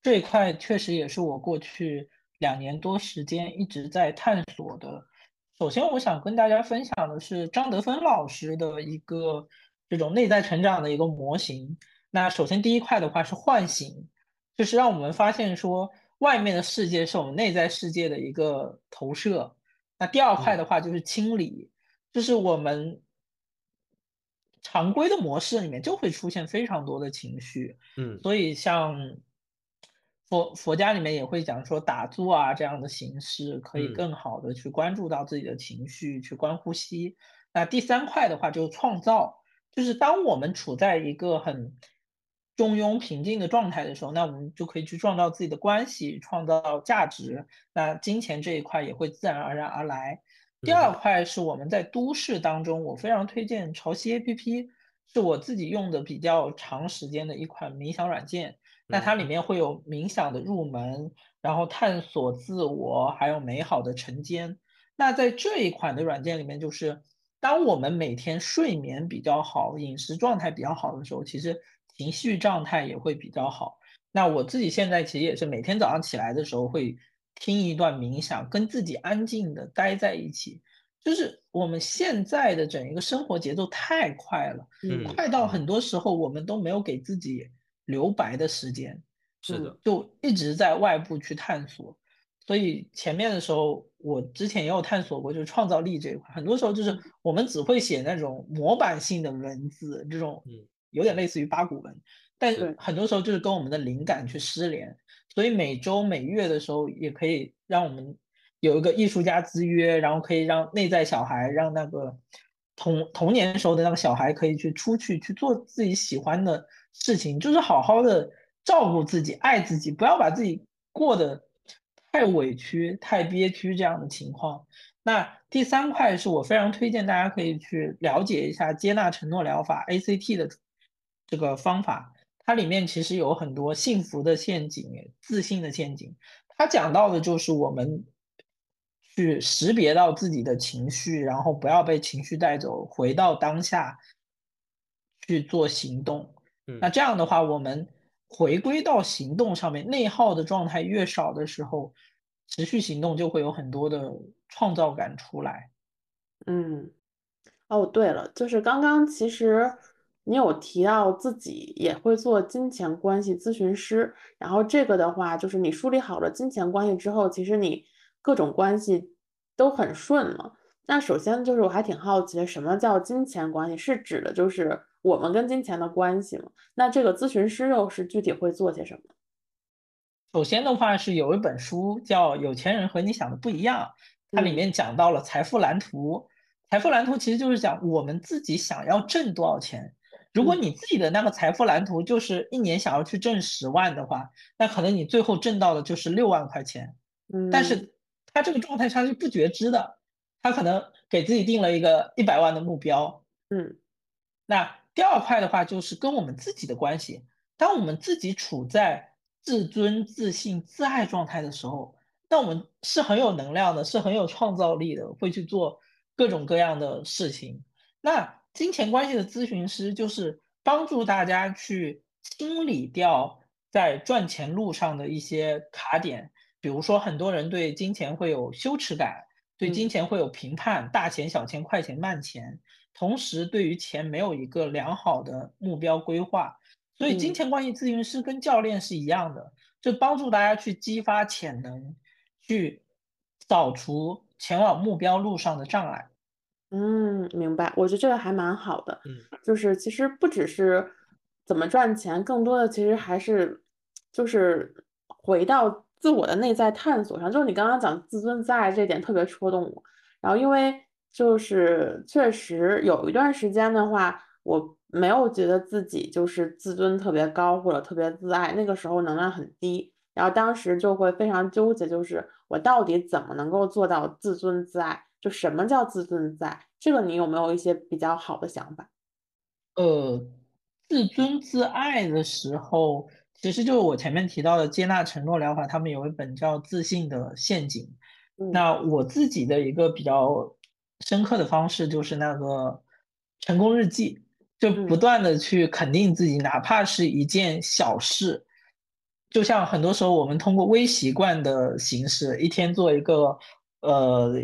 这一块确实也是我过去两年多时间一直在探索的。首先，我想跟大家分享的是张德芬老师的一个这种内在成长的一个模型。那首先第一块的话是唤醒，就是让我们发现说外面的世界是我们内在世界的一个投射。那第二块的话就是清理，就是我们常规的模式里面就会出现非常多的情绪。嗯，所以像。佛佛家里面也会讲说打坐啊这样的形式，可以更好的去关注到自己的情绪，去观呼吸。那第三块的话就是创造，就是当我们处在一个很中庸平静的状态的时候，那我们就可以去创造自己的关系，创造价值。那金钱这一块也会自然而然而来。第二块是我们在都市当中，我非常推荐潮汐 APP，是我自己用的比较长时间的一款冥想软件。那它里面会有冥想的入门，然后探索自我，还有美好的晨间。那在这一款的软件里面，就是当我们每天睡眠比较好、饮食状态比较好的时候，其实情绪状态也会比较好。那我自己现在其实也是每天早上起来的时候会听一段冥想，跟自己安静的待在一起。就是我们现在的整一个生活节奏太快了，快到很多时候我们都没有给自己。留白的时间，是的，就一直在外部去探索。所以前面的时候，我之前也有探索过，就是创造力这一块。很多时候就是我们只会写那种模板性的文字，这种有点类似于八股文，但是很多时候就是跟我们的灵感去失联。所以每周每月的时候，也可以让我们有一个艺术家之约，然后可以让内在小孩，让那个童童年时候的那个小孩，可以去出去去做自己喜欢的。事情就是好好的照顾自己，爱自己，不要把自己过得太委屈、太憋屈这样的情况。那第三块是我非常推荐大家可以去了解一下接纳承诺疗法 ACT 的这个方法，它里面其实有很多幸福的陷阱、自信的陷阱。它讲到的就是我们去识别到自己的情绪，然后不要被情绪带走，回到当下去做行动。那这样的话，我们回归到行动上面，内耗的状态越少的时候，持续行动就会有很多的创造感出来。嗯，哦，对了，就是刚刚其实你有提到自己也会做金钱关系咨询师，然后这个的话，就是你梳理好了金钱关系之后，其实你各种关系都很顺了。那首先就是我还挺好奇，什么叫金钱关系？是指的就是。我们跟金钱的关系嘛，那这个咨询师又是具体会做些什么？首先的话是有一本书叫《有钱人和你想的不一样》，它里面讲到了财富蓝图。财富蓝图其实就是讲我们自己想要挣多少钱。如果你自己的那个财富蓝图就是一年想要去挣十万的话，那可能你最后挣到的就是六万块钱。嗯，但是他这个状态他是不觉知的，他可能给自己定了一个一百万的目标。嗯，那。第二块的话就是跟我们自己的关系。当我们自己处在自尊、自信、自爱状态的时候，那我们是很有能量的，是很有创造力的，会去做各种各样的事情。那金钱关系的咨询师就是帮助大家去清理掉在赚钱路上的一些卡点，比如说很多人对金钱会有羞耻感，对金钱会有评判，大钱、小钱、快钱、慢钱。同时，对于钱没有一个良好的目标规划，所以金钱关系咨询师跟教练是一样的，就帮助大家去激发潜能，去扫除前往目标路上的障碍。嗯，明白。我觉得这个还蛮好的。嗯，就是其实不只是怎么赚钱，更多的其实还是就是回到自我的内在探索上。就是你刚刚讲自尊自爱这点特别戳动我。然后因为。就是确实有一段时间的话，我没有觉得自己就是自尊特别高或者特别自爱，那个时候能量很低，然后当时就会非常纠结，就是我到底怎么能够做到自尊自爱？就什么叫自尊自爱？这个你有没有一些比较好的想法？呃，自尊自爱的时候，其实就是我前面提到的接纳承诺疗法，他们有一本叫《自信的陷阱》。那我自己的一个比较深刻的方式就是那个成功日记，就不断的去肯定自己，哪怕是一件小事。就像很多时候我们通过微习惯的形式，一天做一个呃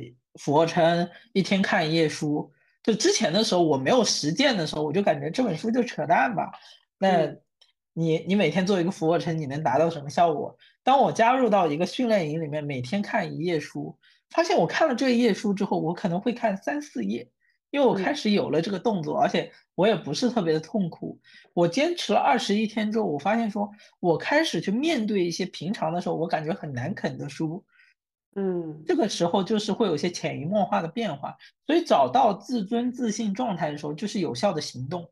俯卧撑，一天看一页书。就之前的时候我没有实践的时候，我就感觉这本书就扯淡吧。那你你每天做一个俯卧撑，你能达到什么效果？当我加入到一个训练营里面，每天看一页书，发现我看了这一页书之后，我可能会看三四页，因为我开始有了这个动作，而且我也不是特别的痛苦。我坚持了二十一天之后，我发现说，我开始去面对一些平常的时候我感觉很难啃的书，嗯，这个时候就是会有一些潜移默化的变化。所以找到自尊自信状态的时候，就是有效的行动。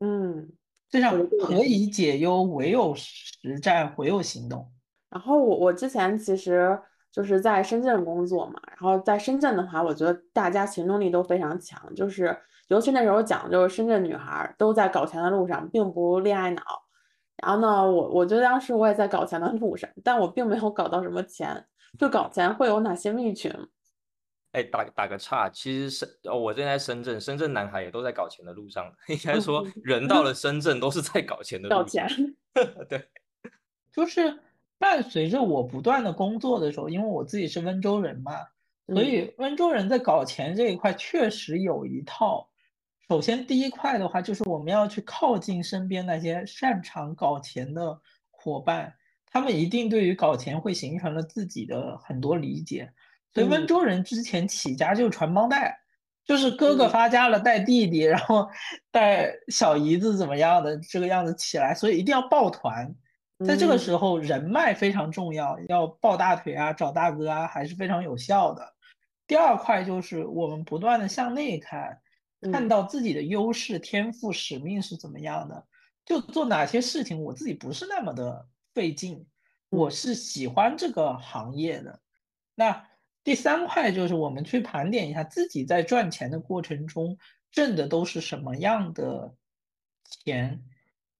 嗯，就像何以解忧，唯有实战，唯有行动。然后我我之前其实就是在深圳工作嘛，然后在深圳的话，我觉得大家行动力都非常强，就是尤其那时候讲，就是深圳女孩都在搞钱的路上，并不恋爱脑。然后呢，我我觉得当时我也在搞钱的路上，但我并没有搞到什么钱。就搞钱会有哪些秘诀？哎，打打个岔，其实深哦，我正在深圳，深圳男孩也都在搞钱的路上。应该说，人到了深圳都是在搞钱的路上。搞钱，对，就是。伴随着我不断的工作的时候，因为我自己是温州人嘛，所以温州人在搞钱这一块确实有一套。首先第一块的话，就是我们要去靠近身边那些擅长搞钱的伙伴，他们一定对于搞钱会形成了自己的很多理解。所以温州人之前起家就传帮带，就是哥哥发家了带弟弟，然后带小姨子怎么样的这个样子起来，所以一定要抱团。在这个时候，人脉非常重要，要抱大腿啊，找大哥啊，还是非常有效的。第二块就是我们不断的向内看，看到自己的优势、天赋、使命是怎么样的，就做哪些事情，我自己不是那么的费劲，我是喜欢这个行业的。那第三块就是我们去盘点一下自己在赚钱的过程中挣的都是什么样的钱。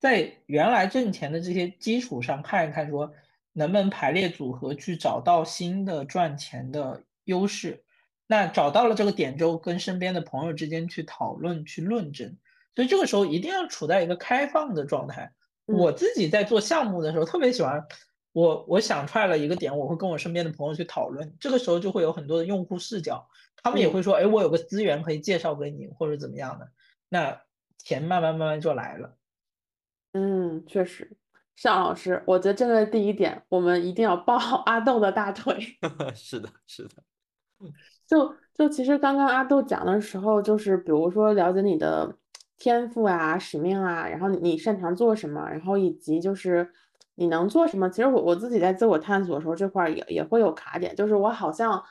在原来挣钱的这些基础上看一看，说能不能排列组合去找到新的赚钱的优势。那找到了这个点之后，跟身边的朋友之间去讨论、去论证。所以这个时候一定要处在一个开放的状态。我自己在做项目的时候，特别喜欢我我想出来了一个点，我会跟我身边的朋友去讨论。这个时候就会有很多的用户视角，他们也会说：“哎，我有个资源可以介绍给你，或者怎么样的。”那钱慢慢慢慢就来了。嗯，确实，尚老师，我觉得这个第一点，我们一定要抱好 阿豆的大腿。是的，是的。就就其实刚刚阿豆讲的时候，就是比如说了解你的天赋啊、使命啊，然后你擅长做什么，然后以及就是你能做什么。其实我我自己在自我探索的时候，这块也也会有卡点，就是我好像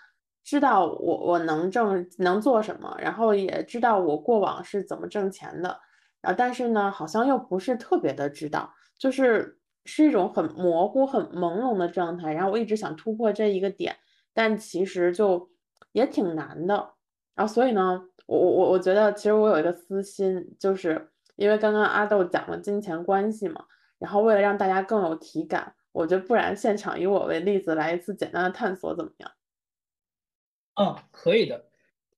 知道我我能挣能做什么，然后也知道我过往是怎么挣钱的。啊，但是呢，好像又不是特别的知道，就是是一种很模糊、很朦胧的状态。然后我一直想突破这一个点，但其实就也挺难的。然后所以呢，我我我我觉得其实我有一个私心，就是因为刚刚阿豆讲了金钱关系嘛，然后为了让大家更有体感，我觉得不然现场以我为例子来一次简单的探索怎么样？嗯，可以的。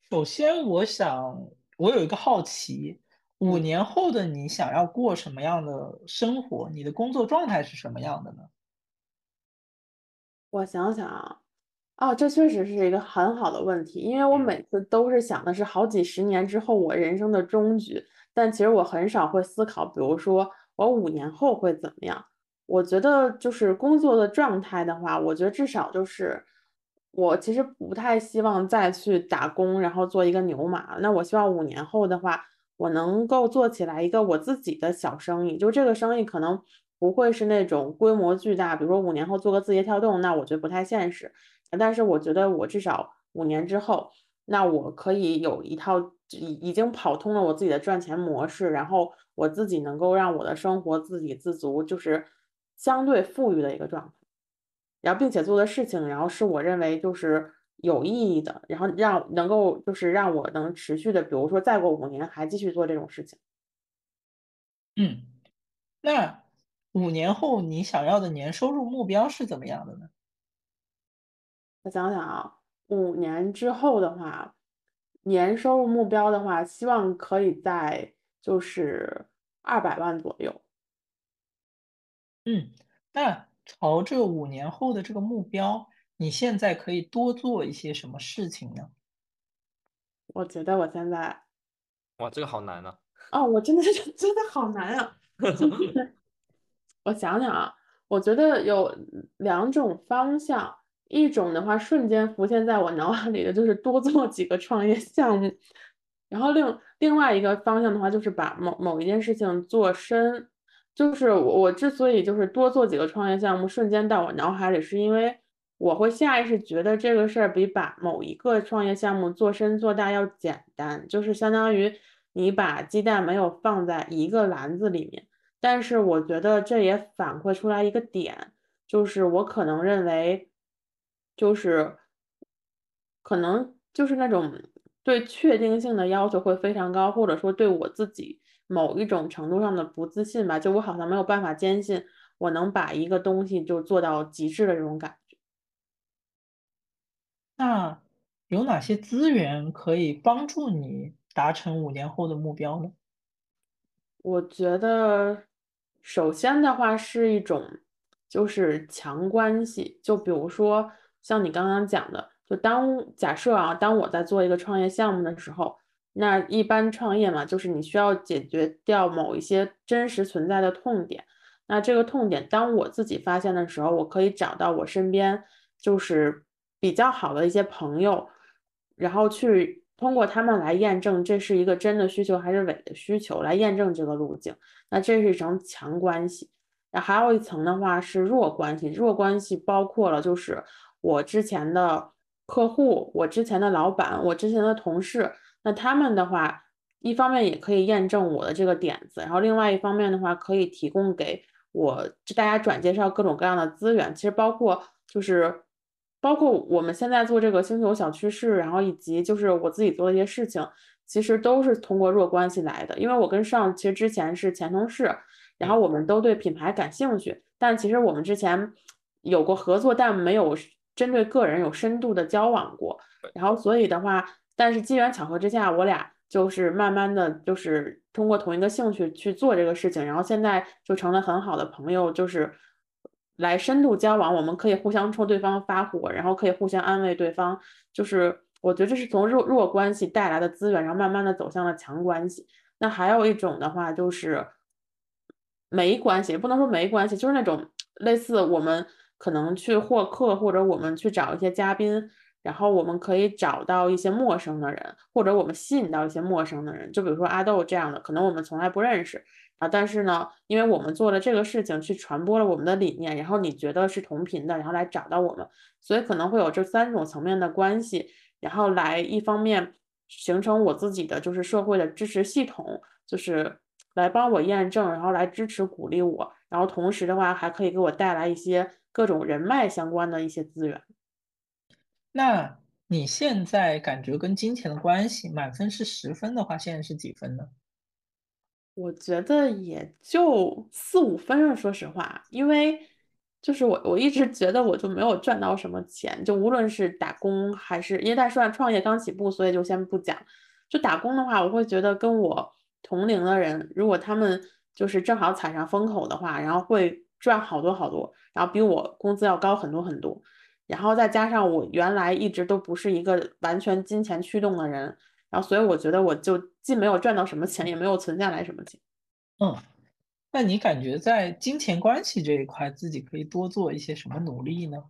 首先，我想我有一个好奇。五年后的你想要过什么样的生活？你的工作状态是什么样的呢？我想想啊，哦，这确实是一个很好的问题，因为我每次都是想的是好几十年之后我人生的终局，但其实我很少会思考，比如说我五年后会怎么样。我觉得就是工作的状态的话，我觉得至少就是我其实不太希望再去打工，然后做一个牛马。那我希望五年后的话。我能够做起来一个我自己的小生意，就这个生意可能不会是那种规模巨大，比如说五年后做个字节跳动，那我觉得不太现实。但是我觉得我至少五年之后，那我可以有一套已已经跑通了我自己的赚钱模式，然后我自己能够让我的生活自给自足，就是相对富裕的一个状态。然后并且做的事情，然后是我认为就是。有意义的，然后让能够就是让我能持续的，比如说再过五年还继续做这种事情。嗯，那五年后你想要的年收入目标是怎么样的呢？我想想啊，五年之后的话，年收入目标的话，希望可以在就是二百万左右。嗯，那朝着五年后的这个目标，你现在可以多做一些什么事情呢？我觉得我现在，哇，这个好难啊！哦，我真的是 真的好难啊！我想想啊，我觉得有两种方向，一种的话瞬间浮现在我脑海里的就是多做几个创业项目，然后另另外一个方向的话就是把某某一件事情做深，就是我我之所以就是多做几个创业项目，瞬间到我脑海里，是因为我会下意识觉得这个事儿比把某一个创业项目做深做大要简单，就是相当于你把鸡蛋没有放在一个篮子里面。但是我觉得这也反馈出来一个点，就是我可能认为，就是可能就是那种对确定性的要求会非常高，或者说对我自己某一种程度上的不自信吧，就我好像没有办法坚信我能把一个东西就做到极致的这种感。那有哪些资源可以帮助你达成五年后的目标呢？我觉得，首先的话是一种，就是强关系。就比如说，像你刚刚讲的，就当假设啊，当我在做一个创业项目的时候，那一般创业嘛，就是你需要解决掉某一些真实存在的痛点。那这个痛点，当我自己发现的时候，我可以找到我身边就是比较好的一些朋友，然后去。通过他们来验证这是一个真的需求还是伪的需求，来验证这个路径。那这是一层强关系。那还有一层的话是弱关系，弱关系包括了就是我之前的客户、我之前的老板、我之前的同事。那他们的话，一方面也可以验证我的这个点子，然后另外一方面的话可以提供给我大家转介绍各种各样的资源。其实包括就是。包括我们现在做这个星球小趋势，然后以及就是我自己做的一些事情，其实都是通过弱关系来的。因为我跟上其实之前是前同事，然后我们都对品牌感兴趣，但其实我们之前有过合作，但没有针对个人有深度的交往过。然后所以的话，但是机缘巧合之下，我俩就是慢慢的就是通过同一个兴趣去做这个事情，然后现在就成了很好的朋友，就是。来深度交往，我们可以互相戳对方发火，然后可以互相安慰对方。就是我觉得这是从弱弱关系带来的资源，然后慢慢的走向了强关系。那还有一种的话就是没关系，不能说没关系，就是那种类似我们可能去获客，或者我们去找一些嘉宾，然后我们可以找到一些陌生的人，或者我们吸引到一些陌生的人，就比如说阿豆这样的，可能我们从来不认识。啊，但是呢，因为我们做了这个事情，去传播了我们的理念，然后你觉得是同频的，然后来找到我们，所以可能会有这三种层面的关系，然后来一方面形成我自己的就是社会的支持系统，就是来帮我验证，然后来支持鼓励我，然后同时的话还可以给我带来一些各种人脉相关的一些资源。那你现在感觉跟金钱的关系，满分是十分的话，现在是几分呢？我觉得也就四五分了，说实话，因为就是我我一直觉得我就没有赚到什么钱，就无论是打工还是因为在说创业刚起步，所以就先不讲。就打工的话，我会觉得跟我同龄的人，如果他们就是正好踩上风口的话，然后会赚好多好多，然后比我工资要高很多很多，然后再加上我原来一直都不是一个完全金钱驱动的人。然后，所以我觉得我就既没有赚到什么钱，也没有存下来什么钱。嗯，那你感觉在金钱关系这一块，自己可以多做一些什么努力呢？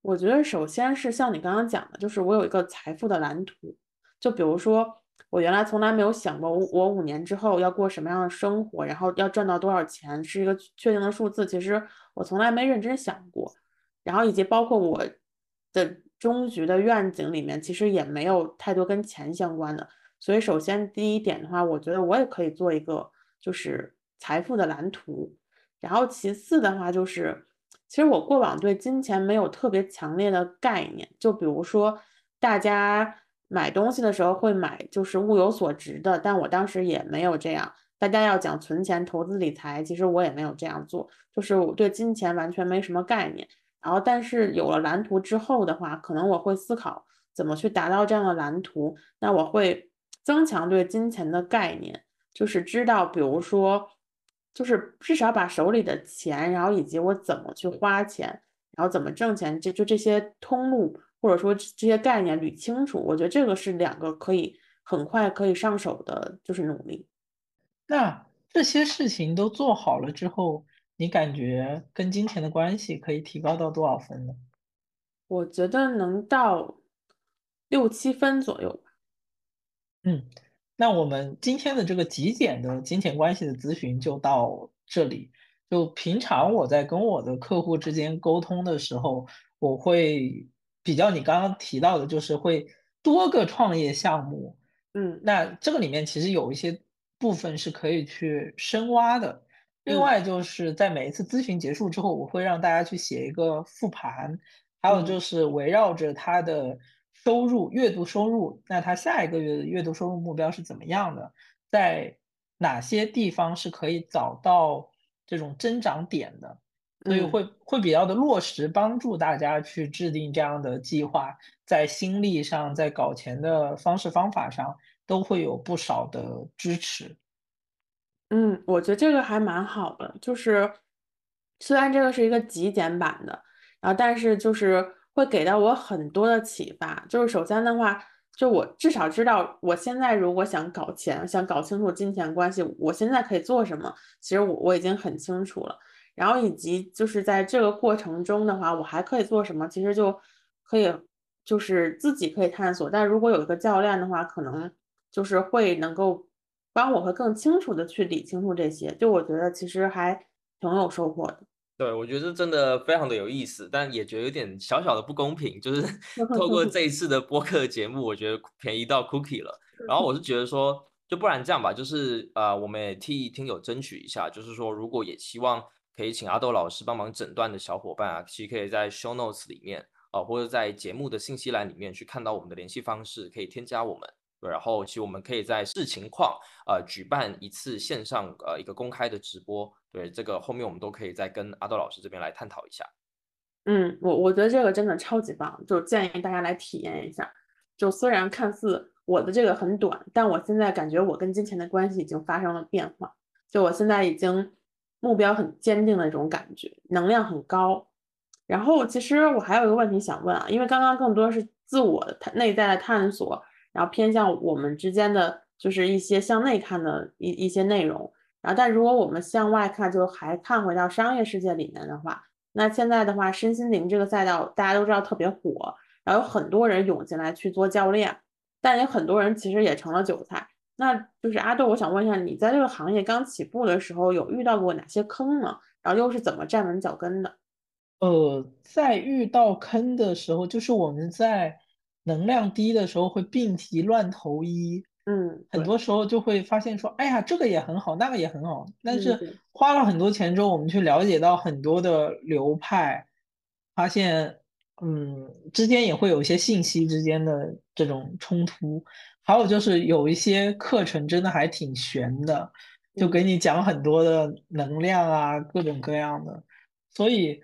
我觉得首先是像你刚刚讲的，就是我有一个财富的蓝图。就比如说，我原来从来没有想过，我五年之后要过什么样的生活，然后要赚到多少钱，是一个确定的数字。其实我从来没认真想过。然后以及包括我的。终局的愿景里面其实也没有太多跟钱相关的，所以首先第一点的话，我觉得我也可以做一个就是财富的蓝图。然后其次的话就是，其实我过往对金钱没有特别强烈的概念，就比如说大家买东西的时候会买就是物有所值的，但我当时也没有这样。大家要讲存钱、投资理财，其实我也没有这样做，就是我对金钱完全没什么概念。然后，但是有了蓝图之后的话，可能我会思考怎么去达到这样的蓝图。那我会增强对金钱的概念，就是知道，比如说，就是至少把手里的钱，然后以及我怎么去花钱，然后怎么挣钱，这就这些通路或者说这些概念捋清楚。我觉得这个是两个可以很快可以上手的，就是努力。那这些事情都做好了之后。你感觉跟金钱的关系可以提高到多少分呢？我觉得能到六七分左右吧。嗯，那我们今天的这个极简的金钱关系的咨询就到这里。就平常我在跟我的客户之间沟通的时候，我会比较你刚刚提到的，就是会多个创业项目。嗯，那这个里面其实有一些部分是可以去深挖的。另外就是在每一次咨询结束之后，我会让大家去写一个复盘，还有就是围绕着他的收入、月度收入，那他下一个月的月度收入目标是怎么样的，在哪些地方是可以找到这种增长点的，所以会会比较的落实，帮助大家去制定这样的计划，在心力上，在搞钱的方式方法上都会有不少的支持。嗯，我觉得这个还蛮好的，就是虽然这个是一个极简版的，然后但是就是会给到我很多的启发。就是首先的话，就我至少知道我现在如果想搞钱，想搞清楚金钱关系，我现在可以做什么，其实我我已经很清楚了。然后以及就是在这个过程中的话，我还可以做什么，其实就可以就是自己可以探索。但如果有一个教练的话，可能就是会能够。帮我会更清楚的去理清楚这些，就我觉得其实还挺有收获的。对，我觉得真的非常的有意思，但也觉得有点小小的不公平，就是 透过这一次的播客节目，我觉得便宜到 Cookie 了。然后我是觉得说，就不然这样吧，就是呃，我们也替听友争取一下，就是说如果也希望可以请阿豆老师帮忙诊断的小伙伴啊，其实可以在 Show Notes 里面啊，或者在节目的信息栏里面去看到我们的联系方式，可以添加我们。然后其实我们可以在视情况，呃，举办一次线上呃一个公开的直播。对，这个后面我们都可以再跟阿豆老师这边来探讨一下。嗯，我我觉得这个真的超级棒，就建议大家来体验一下。就虽然看似我的这个很短，但我现在感觉我跟金钱的关系已经发生了变化。就我现在已经目标很坚定的一种感觉，能量很高。然后其实我还有一个问题想问啊，因为刚刚更多是自我探内在的探索。然后偏向我们之间的就是一些向内看的一一些内容，然后但如果我们向外看，就还看回到商业世界里面的话，那现在的话，身心灵这个赛道大家都知道特别火，然后有很多人涌进来去做教练，但也很多人其实也成了韭菜。那就是阿豆，我想问一下，你在这个行业刚起步的时候，有遇到过哪些坑呢？然后又是怎么站稳脚跟的？呃，在遇到坑的时候，就是我们在。能量低的时候会病急乱投医，嗯，很多时候就会发现说，哎呀，这个也很好，那个也很好，但是花了很多钱之后，我们去了解到很多的流派，发现，嗯，之间也会有一些信息之间的这种冲突，还有就是有一些课程真的还挺玄的，就给你讲很多的能量啊，各种各样的，所以。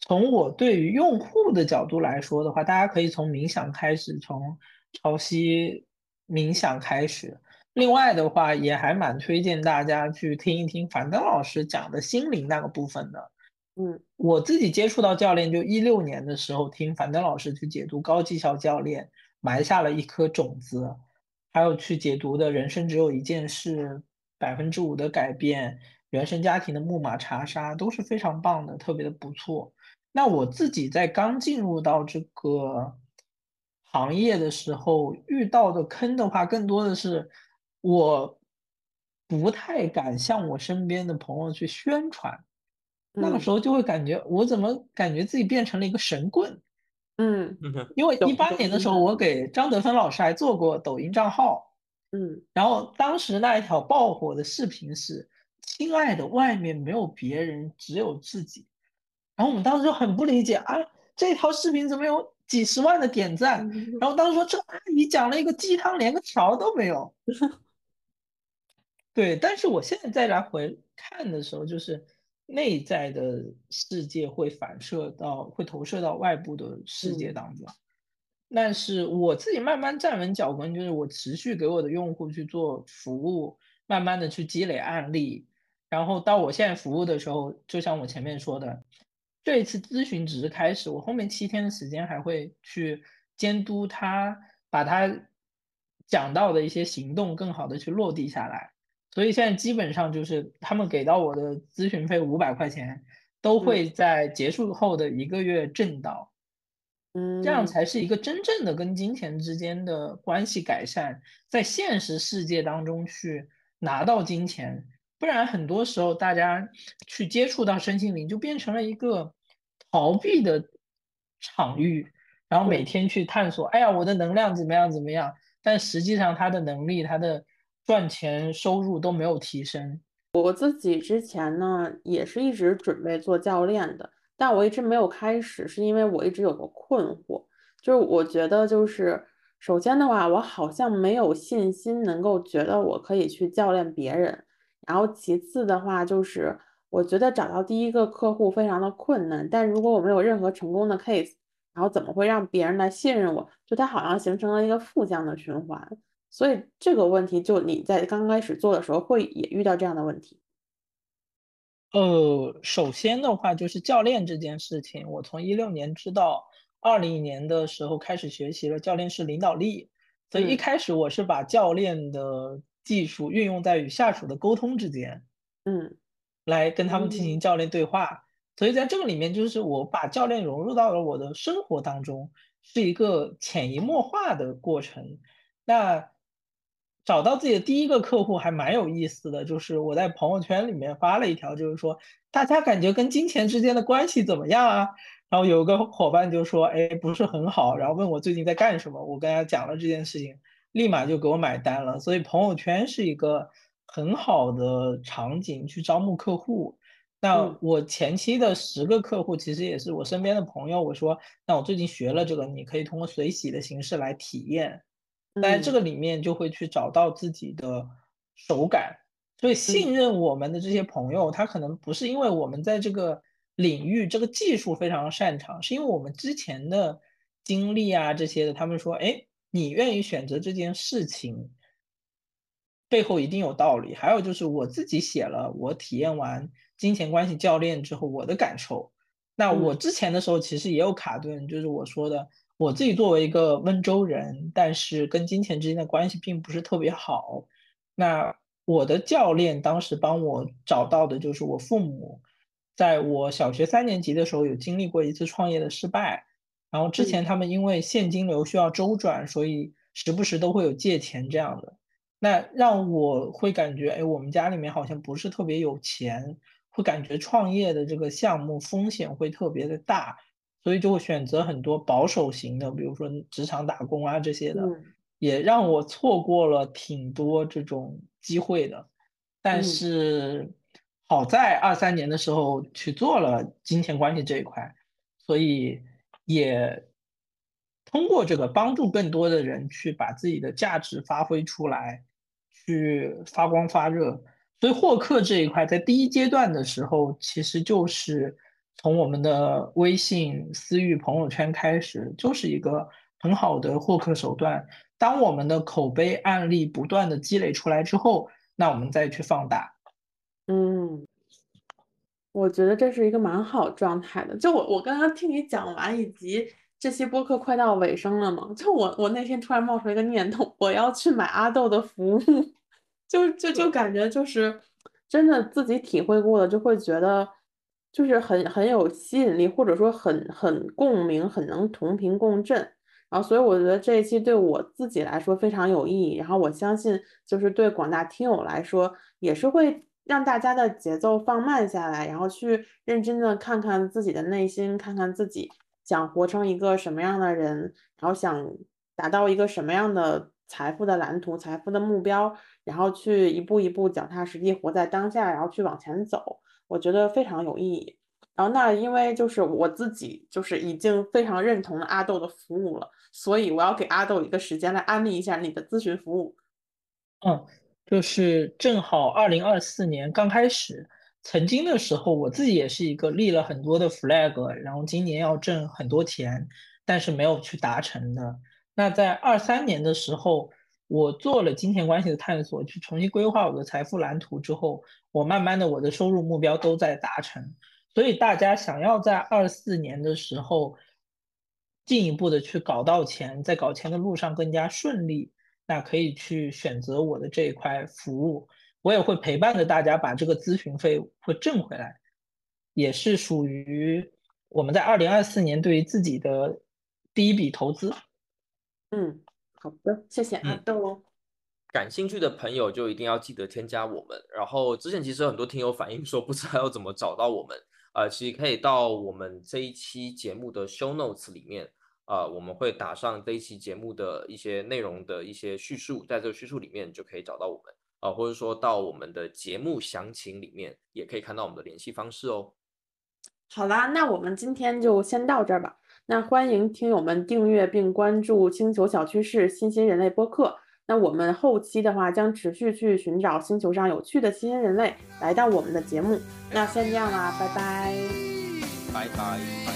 从我对于用户的角度来说的话，大家可以从冥想开始，从潮汐冥想开始。另外的话，也还蛮推荐大家去听一听樊登老师讲的心灵那个部分的。嗯，我自己接触到教练就一六年的时候，听樊登老师去解读高绩效教练，埋下了一颗种子。还有去解读的人生只有一件事，百分之五的改变，原生家庭的木马查杀都是非常棒的，特别的不错。那我自己在刚进入到这个行业的时候遇到的坑的话，更多的是我不太敢向我身边的朋友去宣传。那个时候就会感觉我怎么感觉自己变成了一个神棍？嗯，因为一八年的时候，我给张德芬老师还做过抖音账号。嗯，然后当时那一条爆火的视频是：“亲爱的，外面没有别人，只有自己。”然后我们当时就很不理解啊，这条视频怎么有几十万的点赞？然后当时说这阿姨讲了一个鸡汤，连个条都没有。对，但是我现在再来回看的时候，就是内在的世界会反射到，会投射到外部的世界当中。但是我自己慢慢站稳脚跟，就是我持续给我的用户去做服务，慢慢的去积累案例，然后到我现在服务的时候，就像我前面说的，这一次咨询只是开始，我后面七天的时间还会去监督他，把他讲到的一些行动更好的去落地下来。所以现在基本上就是他们给到我的咨询费五百块钱，都会在结束后的一个月挣到。嗯，这样才是一个真正的跟金钱之间的关系改善，在现实世界当中去拿到金钱，不然很多时候大家去接触到身心灵就变成了一个逃避的场域，然后每天去探索，哎呀，我的能量怎么样怎么样，但实际上他的能力、他的赚钱收入都没有提升。我自己之前呢也是一直准备做教练的。但我一直没有开始，是因为我一直有个困惑，就是我觉得，就是首先的话，我好像没有信心能够觉得我可以去教练别人，然后其次的话，就是我觉得找到第一个客户非常的困难，但如果我没有任何成功的 case，然后怎么会让别人来信任我？就它好像形成了一个负向的循环，所以这个问题，就你在刚开始做的时候，会也遇到这样的问题。呃，首先的话就是教练这件事情，我从一六年知道，二零年的时候开始学习了教练式领导力，所以一开始我是把教练的技术运用在与下属的沟通之间，嗯，来跟他们进行教练对话，所以在这个里面就是我把教练融入到了我的生活当中，是一个潜移默化的过程。那找到自己的第一个客户还蛮有意思的，就是我在朋友圈里面发了一条，就是说大家感觉跟金钱之间的关系怎么样啊？然后有个伙伴就说，哎，不是很好，然后问我最近在干什么。我跟他讲了这件事情，立马就给我买单了。所以朋友圈是一个很好的场景去招募客户。那我前期的十个客户其实也是我身边的朋友，我说，那我最近学了这个，你可以通过随喜的形式来体验。在这个里面就会去找到自己的手感，所以信任我们的这些朋友，他可能不是因为我们在这个领域这个技术非常擅长，是因为我们之前的经历啊这些的。他们说，哎，你愿意选择这件事情，背后一定有道理。还有就是我自己写了，我体验完金钱关系教练之后我的感受。那我之前的时候其实也有卡顿，就是我说的。我自己作为一个温州人，但是跟金钱之间的关系并不是特别好。那我的教练当时帮我找到的就是我父母，在我小学三年级的时候有经历过一次创业的失败，然后之前他们因为现金流需要周转，所以时不时都会有借钱这样的。那让我会感觉，哎，我们家里面好像不是特别有钱，会感觉创业的这个项目风险会特别的大。所以就会选择很多保守型的，比如说职场打工啊这些的，也让我错过了挺多这种机会的。但是好在二三年的时候去做了金钱关系这一块，所以也通过这个帮助更多的人去把自己的价值发挥出来，去发光发热。所以获客这一块在第一阶段的时候，其实就是。从我们的微信私域朋友圈开始，就是一个很好的获客手段。当我们的口碑案例不断的积累出来之后，那我们再去放大。嗯，我觉得这是一个蛮好状态的。就我我刚刚听你讲完，以及这期播客快到尾声了嘛，就我我那天突然冒出一个念头，我要去买阿豆的服务。就就就感觉就是真的自己体会过了，就会觉得。就是很很有吸引力，或者说很很共鸣，很能同频共振。然后，所以我觉得这一期对我自己来说非常有意义。然后，我相信就是对广大听友来说，也是会让大家的节奏放慢下来，然后去认真的看看自己的内心，看看自己想活成一个什么样的人，然后想达到一个什么样的财富的蓝图、财富的目标，然后去一步一步脚踏实地活在当下，然后去往前走。我觉得非常有意义。然后，那因为就是我自己就是已经非常认同了阿豆的服务了，所以我要给阿豆一个时间来安利一下你的咨询服务。嗯，就是正好二零二四年刚开始，曾经的时候我自己也是一个立了很多的 flag，然后今年要挣很多钱，但是没有去达成的。那在二三年的时候，我做了金钱关系的探索，去重新规划我的财富蓝图之后，我慢慢的我的收入目标都在达成。所以大家想要在二四年的时候进一步的去搞到钱，在搞钱的路上更加顺利，那可以去选择我的这一块服务。我也会陪伴着大家把这个咨询费会挣回来，也是属于我们在二零二四年对于自己的第一笔投资。嗯，好的，谢谢阿豆。感兴趣的朋友就一定要记得添加我们。然后之前其实很多听友反映说不知道要怎么找到我们，呃，其实可以到我们这一期节目的 show notes 里面，呃，我们会打上这一期节目的一些内容的一些叙述，在这个叙述里面就可以找到我们，啊，或者说到我们的节目详情里面也可以看到我们的联系方式哦。好啦，那我们今天就先到这儿吧。那欢迎听友们订阅并关注星球小趋势新兴人类播客。那我们后期的话将持续去寻找星球上有趣的新兴人类来到我们的节目。那先这样啦，拜拜，拜拜。